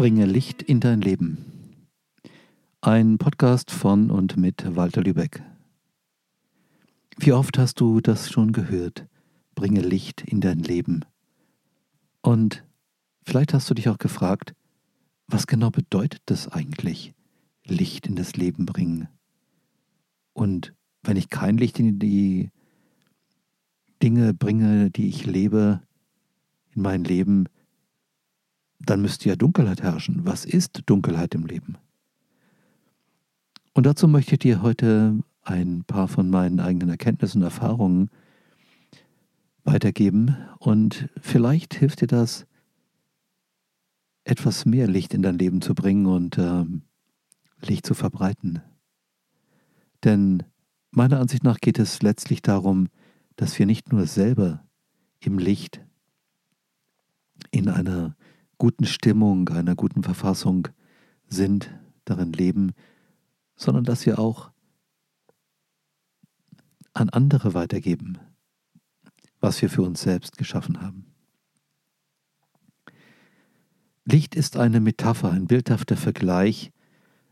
Bringe Licht in dein Leben. Ein Podcast von und mit Walter Lübeck. Wie oft hast du das schon gehört? Bringe Licht in dein Leben. Und vielleicht hast du dich auch gefragt, was genau bedeutet das eigentlich, Licht in das Leben bringen? Und wenn ich kein Licht in die Dinge bringe, die ich lebe, in mein Leben, dann müsste ja Dunkelheit herrschen. Was ist Dunkelheit im Leben? Und dazu möchte ich dir heute ein paar von meinen eigenen Erkenntnissen und Erfahrungen weitergeben und vielleicht hilft dir das, etwas mehr Licht in dein Leben zu bringen und äh, Licht zu verbreiten. Denn meiner Ansicht nach geht es letztlich darum, dass wir nicht nur selber im Licht, in einer guten Stimmung, einer guten Verfassung sind, darin leben, sondern dass wir auch an andere weitergeben, was wir für uns selbst geschaffen haben. Licht ist eine Metapher, ein bildhafter Vergleich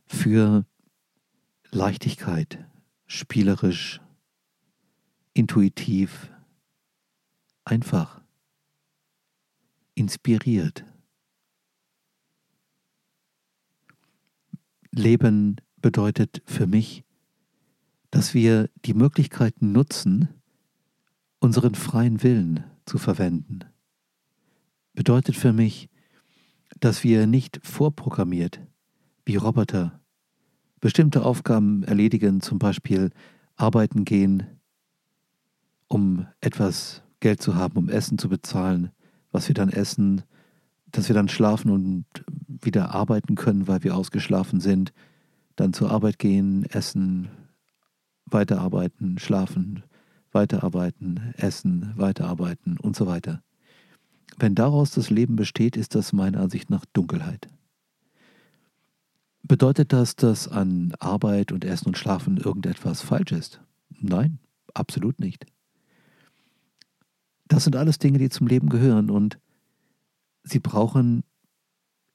für Leichtigkeit, spielerisch, intuitiv, einfach, inspiriert. Leben bedeutet für mich, dass wir die Möglichkeiten nutzen, unseren freien Willen zu verwenden. Bedeutet für mich, dass wir nicht vorprogrammiert, wie Roboter, bestimmte Aufgaben erledigen, zum Beispiel arbeiten gehen, um etwas Geld zu haben, um Essen zu bezahlen, was wir dann essen, dass wir dann schlafen und wieder arbeiten können, weil wir ausgeschlafen sind, dann zur Arbeit gehen, essen, weiterarbeiten, schlafen, weiterarbeiten, essen, weiterarbeiten und so weiter. Wenn daraus das Leben besteht, ist das meiner Ansicht nach Dunkelheit. Bedeutet das, dass an Arbeit und Essen und Schlafen irgendetwas falsch ist? Nein, absolut nicht. Das sind alles Dinge, die zum Leben gehören und sie brauchen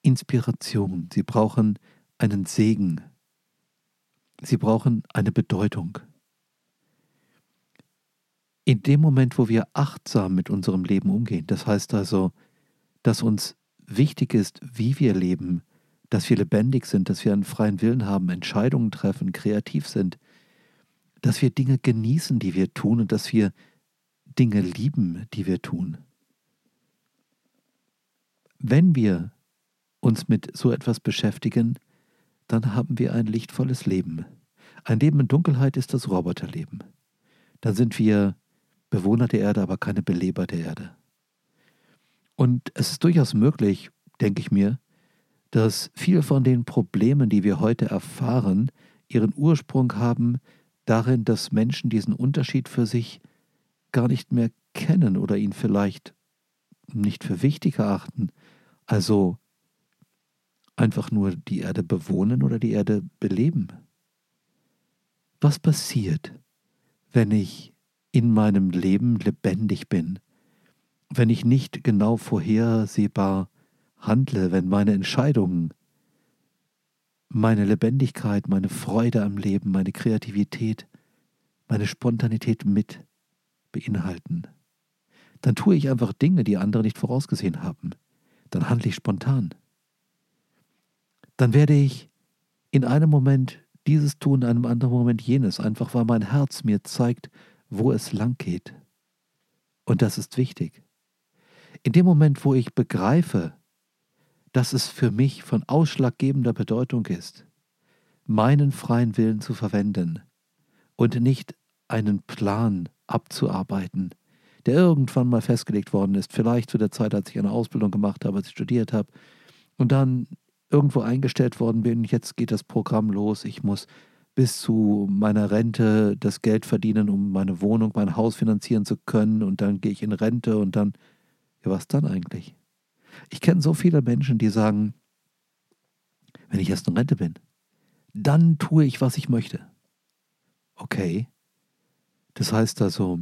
Inspiration, sie brauchen einen Segen, sie brauchen eine Bedeutung. In dem Moment, wo wir achtsam mit unserem Leben umgehen, das heißt also, dass uns wichtig ist, wie wir leben, dass wir lebendig sind, dass wir einen freien Willen haben, Entscheidungen treffen, kreativ sind, dass wir Dinge genießen, die wir tun und dass wir Dinge lieben, die wir tun. Wenn wir uns mit so etwas beschäftigen, dann haben wir ein lichtvolles Leben. Ein Leben in Dunkelheit ist das Roboterleben. Dann sind wir Bewohner der Erde, aber keine Beleber der Erde. Und es ist durchaus möglich, denke ich mir, dass viele von den Problemen, die wir heute erfahren, ihren Ursprung haben darin, dass Menschen diesen Unterschied für sich gar nicht mehr kennen oder ihn vielleicht nicht für wichtig erachten. Also einfach nur die Erde bewohnen oder die Erde beleben. Was passiert, wenn ich in meinem Leben lebendig bin, wenn ich nicht genau vorhersehbar handle, wenn meine Entscheidungen, meine Lebendigkeit, meine Freude am Leben, meine Kreativität, meine Spontanität mit beinhalten, dann tue ich einfach Dinge, die andere nicht vorausgesehen haben. Dann handle ich spontan. Dann werde ich in einem Moment dieses tun, in einem anderen Moment jenes, einfach weil mein Herz mir zeigt, wo es lang geht. Und das ist wichtig. In dem Moment, wo ich begreife, dass es für mich von ausschlaggebender Bedeutung ist, meinen freien Willen zu verwenden und nicht einen Plan abzuarbeiten, der irgendwann mal festgelegt worden ist, vielleicht zu der Zeit, als ich eine Ausbildung gemacht habe, als ich studiert habe, und dann irgendwo eingestellt worden bin, jetzt geht das Programm los, ich muss bis zu meiner Rente das Geld verdienen, um meine Wohnung, mein Haus finanzieren zu können und dann gehe ich in Rente und dann, ja, was dann eigentlich? Ich kenne so viele Menschen, die sagen, wenn ich erst in Rente bin, dann tue ich, was ich möchte. Okay. Das heißt also,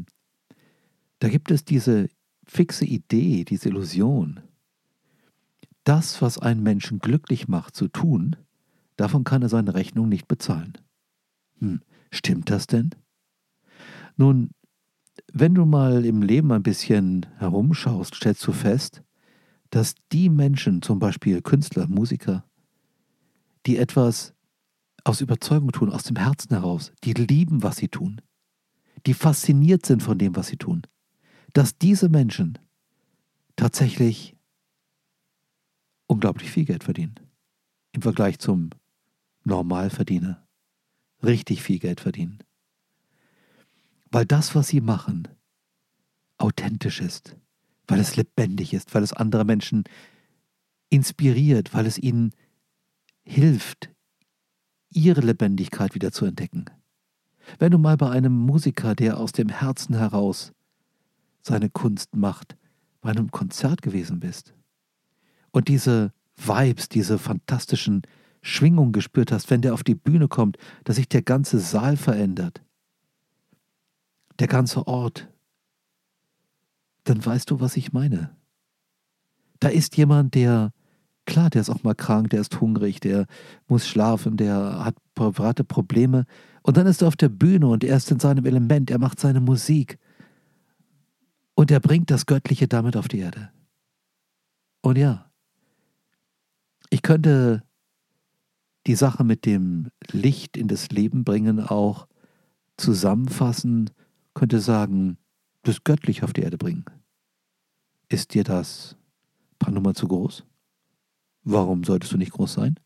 da gibt es diese fixe Idee, diese Illusion, das, was einen Menschen glücklich macht, zu tun, davon kann er seine Rechnung nicht bezahlen. Hm, stimmt das denn? Nun, wenn du mal im Leben ein bisschen herumschaust, stellst du fest, dass die Menschen, zum Beispiel Künstler, Musiker, die etwas aus Überzeugung tun, aus dem Herzen heraus, die lieben, was sie tun, die fasziniert sind von dem, was sie tun, dass diese Menschen tatsächlich unglaublich viel Geld verdienen. Im Vergleich zum Normalverdiener. Richtig viel Geld verdienen. Weil das, was sie machen, authentisch ist, weil es lebendig ist, weil es andere Menschen inspiriert, weil es ihnen hilft, ihre Lebendigkeit wieder zu entdecken. Wenn du mal bei einem Musiker, der aus dem Herzen heraus seine Kunst macht, bei einem Konzert gewesen bist und diese Vibes, diese fantastischen Schwingungen gespürt hast, wenn der auf die Bühne kommt, dass sich der ganze Saal verändert, der ganze Ort, dann weißt du, was ich meine. Da ist jemand, der, klar, der ist auch mal krank, der ist hungrig, der muss schlafen, der hat private Probleme. Und dann ist er auf der Bühne und er ist in seinem Element, er macht seine Musik. Und er bringt das Göttliche damit auf die Erde. Und ja, ich könnte die Sache mit dem Licht in das Leben bringen auch zusammenfassen, könnte sagen, das Göttliche auf die Erde bringen. Ist dir das paar Nummer zu groß? Warum solltest du nicht groß sein?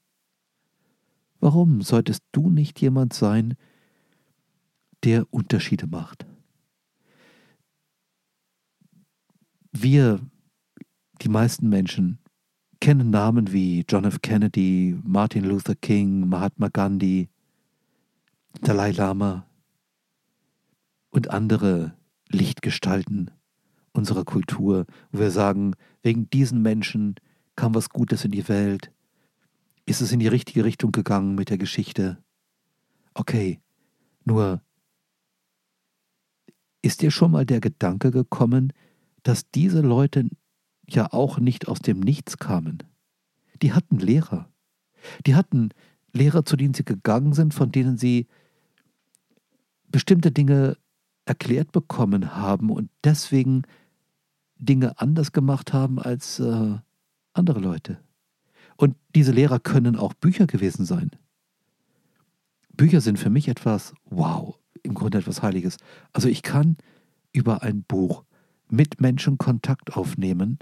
Warum solltest du nicht jemand sein, der Unterschiede macht? Wir, die meisten Menschen, kennen Namen wie John F. Kennedy, Martin Luther King, Mahatma Gandhi, Dalai Lama und andere Lichtgestalten unserer Kultur, wo wir sagen, wegen diesen Menschen kam was Gutes in die Welt, ist es in die richtige Richtung gegangen mit der Geschichte. Okay, nur ist dir schon mal der Gedanke gekommen, dass diese Leute ja auch nicht aus dem Nichts kamen? Die hatten Lehrer. Die hatten Lehrer, zu denen sie gegangen sind, von denen sie bestimmte Dinge erklärt bekommen haben und deswegen Dinge anders gemacht haben als äh, andere Leute. Und diese Lehrer können auch Bücher gewesen sein. Bücher sind für mich etwas, wow, im Grunde etwas Heiliges. Also ich kann über ein Buch mit Menschen Kontakt aufnehmen,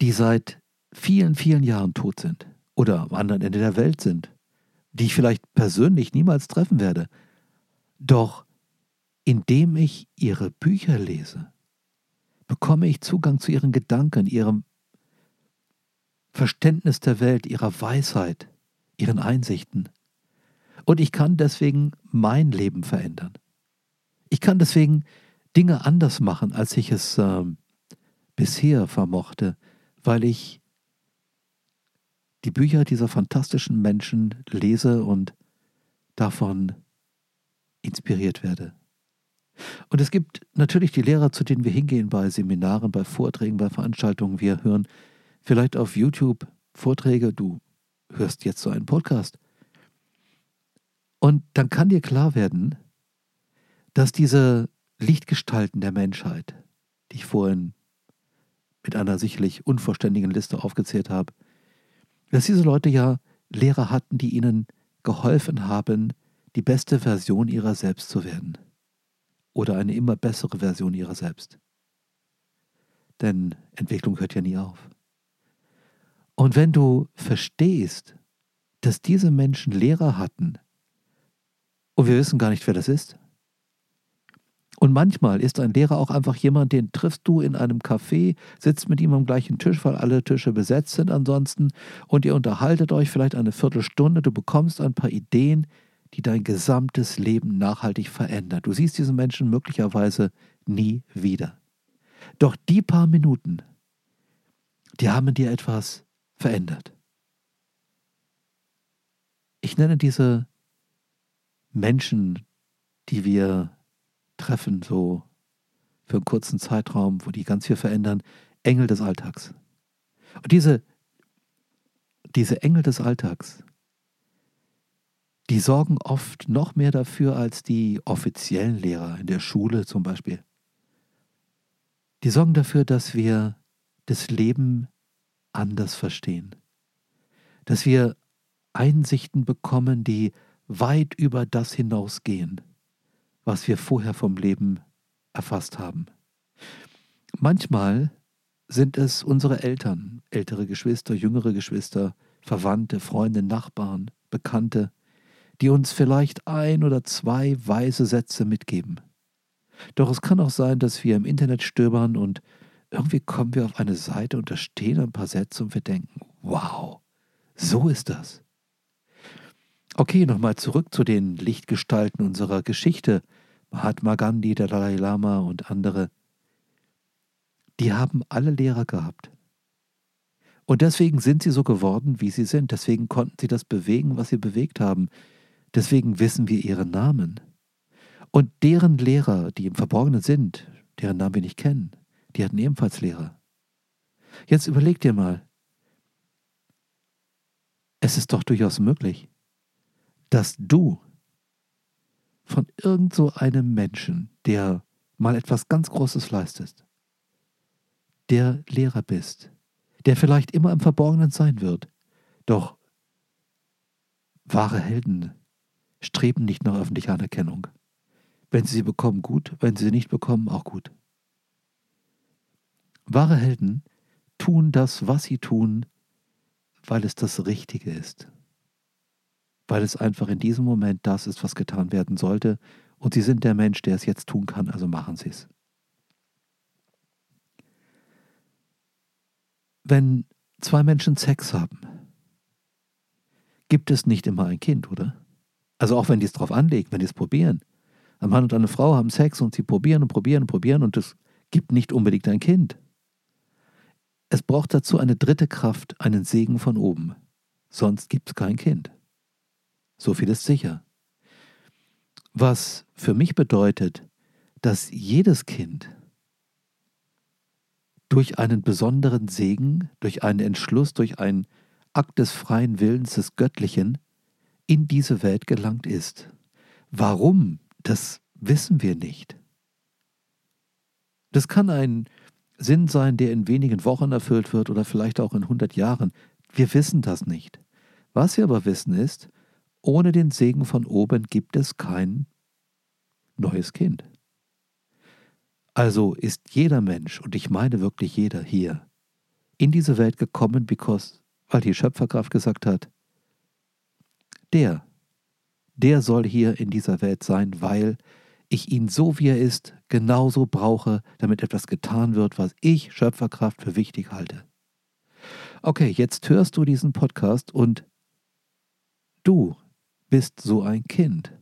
die seit vielen, vielen Jahren tot sind oder am anderen Ende der Welt sind, die ich vielleicht persönlich niemals treffen werde. Doch indem ich ihre Bücher lese, bekomme ich Zugang zu ihren Gedanken, ihrem Verständnis der Welt, ihrer Weisheit, ihren Einsichten. Und ich kann deswegen mein Leben verändern. Ich kann deswegen Dinge anders machen, als ich es äh, bisher vermochte, weil ich die Bücher dieser fantastischen Menschen lese und davon inspiriert werde. Und es gibt natürlich die Lehrer, zu denen wir hingehen bei Seminaren, bei Vorträgen, bei Veranstaltungen. Wir hören vielleicht auf YouTube Vorträge, du hörst jetzt so einen Podcast. Und dann kann dir klar werden, dass diese Lichtgestalten der Menschheit, die ich vorhin mit einer sicherlich unvollständigen Liste aufgezählt habe, dass diese Leute ja Lehrer hatten, die ihnen geholfen haben, die beste Version ihrer selbst zu werden oder eine immer bessere Version ihrer selbst. Denn Entwicklung hört ja nie auf. Und wenn du verstehst, dass diese Menschen Lehrer hatten, und wir wissen gar nicht, wer das ist, und manchmal ist ein Lehrer auch einfach jemand, den triffst du in einem Café, sitzt mit ihm am gleichen Tisch, weil alle Tische besetzt sind ansonsten, und ihr unterhaltet euch vielleicht eine Viertelstunde, du bekommst ein paar Ideen, die dein gesamtes Leben nachhaltig verändern. Du siehst diesen Menschen möglicherweise nie wieder. Doch die paar Minuten, die haben dir etwas verändert. Ich nenne diese Menschen, die wir treffen, so für einen kurzen Zeitraum, wo die ganz viel verändern, Engel des Alltags. Und diese, diese Engel des Alltags, die sorgen oft noch mehr dafür als die offiziellen Lehrer in der Schule zum Beispiel. Die sorgen dafür, dass wir das Leben anders verstehen, dass wir Einsichten bekommen, die weit über das hinausgehen, was wir vorher vom Leben erfasst haben. Manchmal sind es unsere Eltern, ältere Geschwister, jüngere Geschwister, Verwandte, Freunde, Nachbarn, Bekannte, die uns vielleicht ein oder zwei weise Sätze mitgeben. Doch es kann auch sein, dass wir im Internet stöbern und irgendwie kommen wir auf eine Seite und da stehen ein paar Sätze und wir denken, wow, so ist das. Okay, nochmal zurück zu den Lichtgestalten unserer Geschichte. Mahatma Gandhi, der Dalai Lama und andere. Die haben alle Lehrer gehabt. Und deswegen sind sie so geworden, wie sie sind. Deswegen konnten sie das bewegen, was sie bewegt haben. Deswegen wissen wir ihre Namen. Und deren Lehrer, die im Verborgenen sind, deren Namen wir nicht kennen, die hatten ebenfalls Lehrer. Jetzt überleg dir mal, es ist doch durchaus möglich, dass du von irgend so einem Menschen, der mal etwas ganz Großes leistet, der Lehrer bist, der vielleicht immer im Verborgenen sein wird, doch wahre Helden streben nicht nach öffentlicher Anerkennung. Wenn sie sie bekommen, gut, wenn sie sie nicht bekommen, auch gut. Wahre Helden tun das, was sie tun, weil es das Richtige ist. Weil es einfach in diesem Moment das ist, was getan werden sollte, und sie sind der Mensch, der es jetzt tun kann, also machen sie es. Wenn zwei Menschen Sex haben, gibt es nicht immer ein Kind, oder? Also auch wenn die es drauf anlegen, wenn die es probieren. Ein Mann und eine Frau haben Sex und sie probieren und probieren und probieren und es gibt nicht unbedingt ein Kind. Es braucht dazu eine dritte Kraft, einen Segen von oben. Sonst gibt es kein Kind. So viel ist sicher. Was für mich bedeutet, dass jedes Kind durch einen besonderen Segen, durch einen Entschluss, durch einen Akt des freien Willens des Göttlichen in diese Welt gelangt ist. Warum? Das wissen wir nicht. Das kann ein Sinn sein, der in wenigen Wochen erfüllt wird oder vielleicht auch in 100 Jahren. Wir wissen das nicht. Was wir aber wissen ist, ohne den Segen von oben gibt es kein neues Kind. Also ist jeder Mensch, und ich meine wirklich jeder hier, in diese Welt gekommen, because, weil die Schöpferkraft gesagt hat, der, der soll hier in dieser Welt sein, weil ich ihn so wie er ist genauso brauche, damit etwas getan wird, was ich Schöpferkraft für wichtig halte. Okay, jetzt hörst du diesen Podcast und du bist so ein Kind.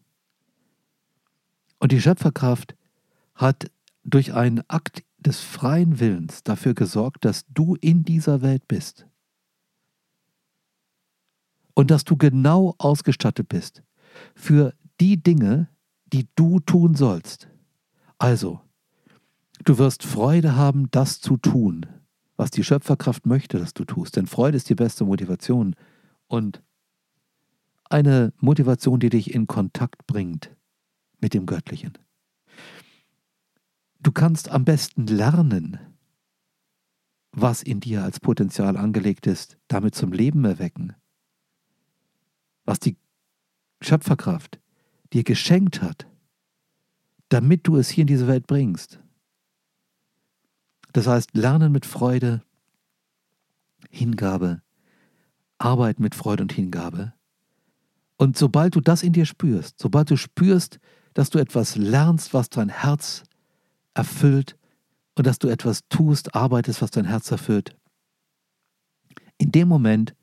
Und die Schöpferkraft hat durch einen Akt des freien Willens dafür gesorgt, dass du in dieser Welt bist und dass du genau ausgestattet bist für die Dinge, die du tun sollst. Also, du wirst Freude haben, das zu tun, was die Schöpferkraft möchte, dass du tust, denn Freude ist die beste Motivation und eine Motivation, die dich in Kontakt bringt mit dem Göttlichen. Du kannst am besten lernen, was in dir als Potenzial angelegt ist, damit zum Leben erwecken was die Schöpferkraft dir geschenkt hat, damit du es hier in diese Welt bringst. Das heißt, lernen mit Freude, Hingabe, Arbeit mit Freude und Hingabe. Und sobald du das in dir spürst, sobald du spürst, dass du etwas lernst, was dein Herz erfüllt und dass du etwas tust, arbeitest, was dein Herz erfüllt, in dem Moment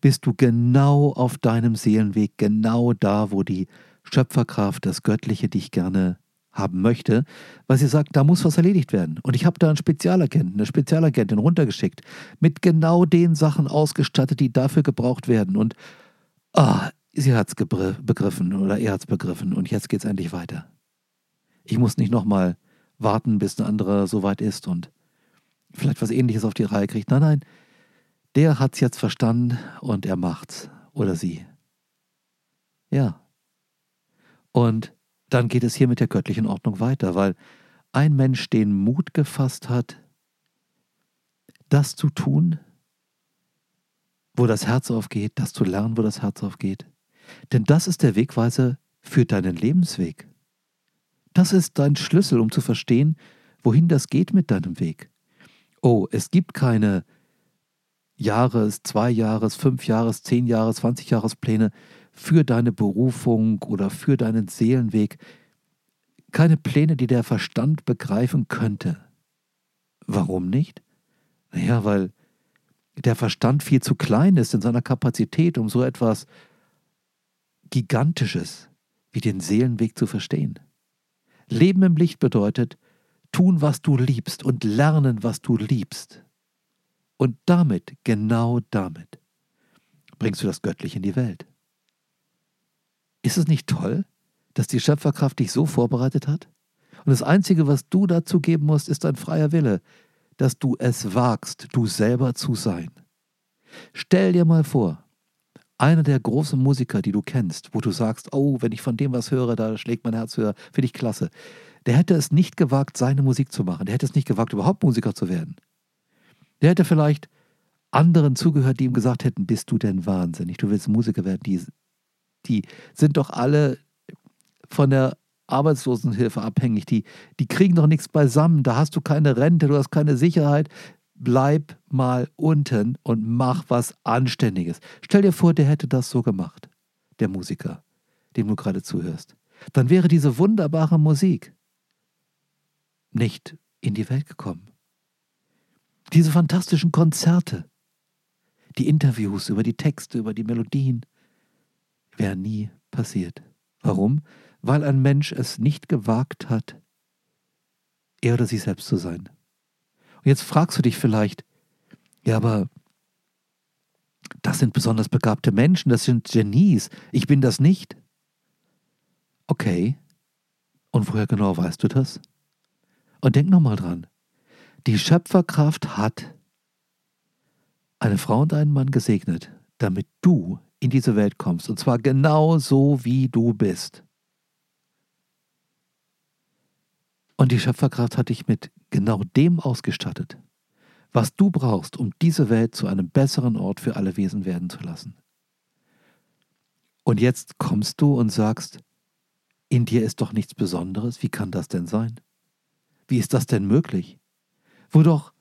bist du genau auf deinem Seelenweg, genau da, wo die Schöpferkraft, das Göttliche dich gerne haben möchte, weil sie sagt, da muss was erledigt werden. Und ich habe da einen Spezialagenten, eine Spezialagentin runtergeschickt, mit genau den Sachen ausgestattet, die dafür gebraucht werden. Und ah, sie hat es begriffen oder er hat es begriffen und jetzt geht es endlich weiter. Ich muss nicht nochmal warten, bis ein anderer so weit ist und vielleicht was ähnliches auf die Reihe kriegt. Nein, nein, der hat's jetzt verstanden und er macht's oder sie. Ja. Und dann geht es hier mit der göttlichen Ordnung weiter, weil ein Mensch den Mut gefasst hat, das zu tun, wo das Herz aufgeht, das zu lernen, wo das Herz aufgeht. Denn das ist der Wegweiser für deinen Lebensweg. Das ist dein Schlüssel, um zu verstehen, wohin das geht mit deinem Weg. Oh, es gibt keine Jahres-, Zwei-Jahres-, Fünf-Jahres-, Zehn-Jahres-, Zwanzig-Jahres-Pläne für deine Berufung oder für deinen Seelenweg. Keine Pläne, die der Verstand begreifen könnte. Warum nicht? Naja, weil der Verstand viel zu klein ist in seiner Kapazität, um so etwas Gigantisches wie den Seelenweg zu verstehen. Leben im Licht bedeutet, tun, was du liebst und lernen, was du liebst. Und damit, genau damit, bringst du das Göttliche in die Welt. Ist es nicht toll, dass die Schöpferkraft dich so vorbereitet hat? Und das Einzige, was du dazu geben musst, ist dein freier Wille, dass du es wagst, du selber zu sein. Stell dir mal vor, einer der großen Musiker, die du kennst, wo du sagst, oh, wenn ich von dem was höre, da schlägt mein Herz höher, finde ich klasse. Der hätte es nicht gewagt, seine Musik zu machen. Der hätte es nicht gewagt, überhaupt Musiker zu werden. Der hätte vielleicht anderen zugehört, die ihm gesagt hätten, bist du denn wahnsinnig, du willst Musiker werden. Die, die sind doch alle von der Arbeitslosenhilfe abhängig. Die, die kriegen doch nichts beisammen. Da hast du keine Rente, du hast keine Sicherheit. Bleib mal unten und mach was Anständiges. Stell dir vor, der hätte das so gemacht, der Musiker, dem du gerade zuhörst. Dann wäre diese wunderbare Musik nicht in die Welt gekommen. Diese fantastischen Konzerte, die Interviews über die Texte, über die Melodien, wären nie passiert. Warum? Weil ein Mensch es nicht gewagt hat, er oder sie selbst zu sein. Und jetzt fragst du dich vielleicht, ja, aber das sind besonders begabte Menschen, das sind Genies, ich bin das nicht. Okay, und woher genau weißt du das? Und denk nochmal dran. Die Schöpferkraft hat eine Frau und einen Mann gesegnet, damit du in diese Welt kommst. Und zwar genau so, wie du bist. Und die Schöpferkraft hat dich mit genau dem ausgestattet, was du brauchst, um diese Welt zu einem besseren Ort für alle Wesen werden zu lassen. Und jetzt kommst du und sagst, in dir ist doch nichts Besonderes, wie kann das denn sein? Wie ist das denn möglich? Wo doch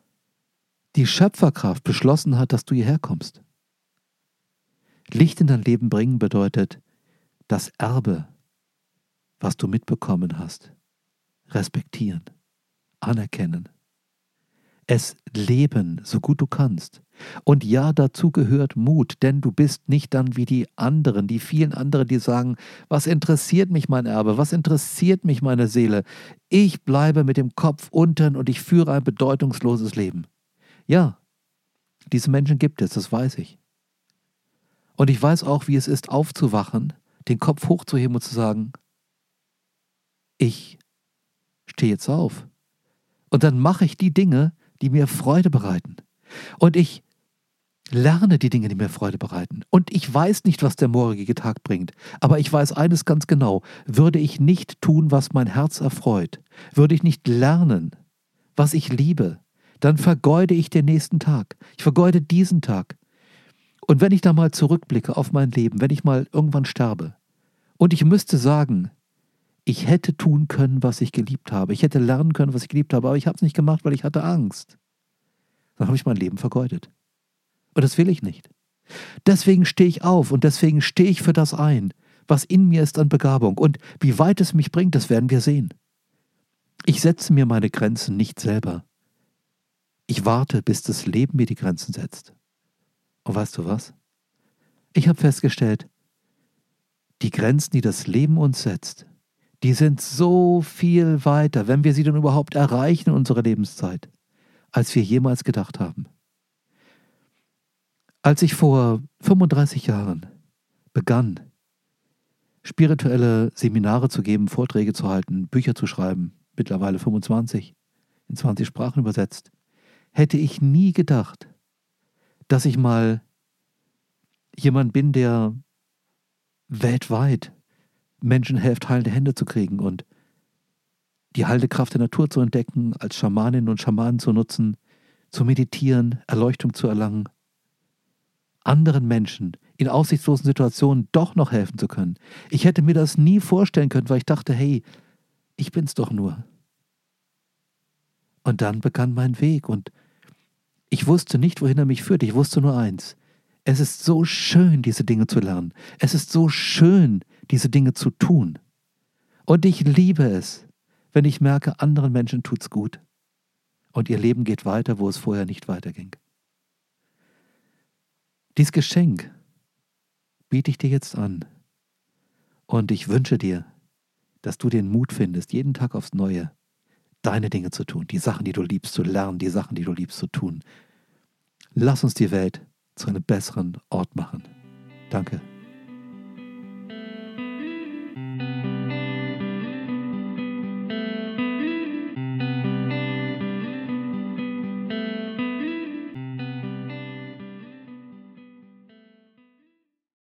die Schöpferkraft beschlossen hat, dass du hierher kommst. Licht in dein Leben bringen bedeutet das Erbe, was du mitbekommen hast, respektieren, anerkennen es leben, so gut du kannst. Und ja, dazu gehört Mut, denn du bist nicht dann wie die anderen, die vielen anderen, die sagen, was interessiert mich mein Erbe, was interessiert mich meine Seele? Ich bleibe mit dem Kopf unten und ich führe ein bedeutungsloses Leben. Ja, diese Menschen gibt es, das weiß ich. Und ich weiß auch, wie es ist, aufzuwachen, den Kopf hochzuheben und zu sagen, ich stehe jetzt auf. Und dann mache ich die Dinge, die mir Freude bereiten. Und ich lerne die Dinge, die mir Freude bereiten. Und ich weiß nicht, was der morgige Tag bringt. Aber ich weiß eines ganz genau. Würde ich nicht tun, was mein Herz erfreut, würde ich nicht lernen, was ich liebe, dann vergeude ich den nächsten Tag. Ich vergeude diesen Tag. Und wenn ich da mal zurückblicke auf mein Leben, wenn ich mal irgendwann sterbe und ich müsste sagen, ich hätte tun können, was ich geliebt habe. Ich hätte lernen können, was ich geliebt habe, aber ich habe es nicht gemacht, weil ich hatte Angst. Dann habe ich mein Leben vergeudet. Und das will ich nicht. Deswegen stehe ich auf und deswegen stehe ich für das ein, was in mir ist an Begabung. Und wie weit es mich bringt, das werden wir sehen. Ich setze mir meine Grenzen nicht selber. Ich warte, bis das Leben mir die Grenzen setzt. Und weißt du was? Ich habe festgestellt, die Grenzen, die das Leben uns setzt, die sind so viel weiter, wenn wir sie dann überhaupt erreichen in unserer Lebenszeit, als wir jemals gedacht haben. Als ich vor 35 Jahren begann, spirituelle Seminare zu geben, Vorträge zu halten, Bücher zu schreiben, mittlerweile 25, in 20 Sprachen übersetzt, hätte ich nie gedacht, dass ich mal jemand bin, der weltweit Menschen hilft, heilende Hände zu kriegen und die heilende Kraft der Natur zu entdecken, als Schamaninnen und Schamanen zu nutzen, zu meditieren, Erleuchtung zu erlangen, anderen Menschen in aussichtslosen Situationen doch noch helfen zu können. Ich hätte mir das nie vorstellen können, weil ich dachte, hey, ich bin's doch nur. Und dann begann mein Weg und ich wusste nicht, wohin er mich führt. Ich wusste nur eins. Es ist so schön, diese Dinge zu lernen. Es ist so schön, diese Dinge zu tun. Und ich liebe es, wenn ich merke, anderen Menschen tut's gut. Und ihr Leben geht weiter, wo es vorher nicht weiterging. Dies Geschenk biete ich dir jetzt an. Und ich wünsche dir, dass du den Mut findest, jeden Tag aufs Neue deine Dinge zu tun, die Sachen, die du liebst, zu lernen, die Sachen, die du liebst, zu tun. Lass uns die Welt zu einem besseren Ort machen. Danke.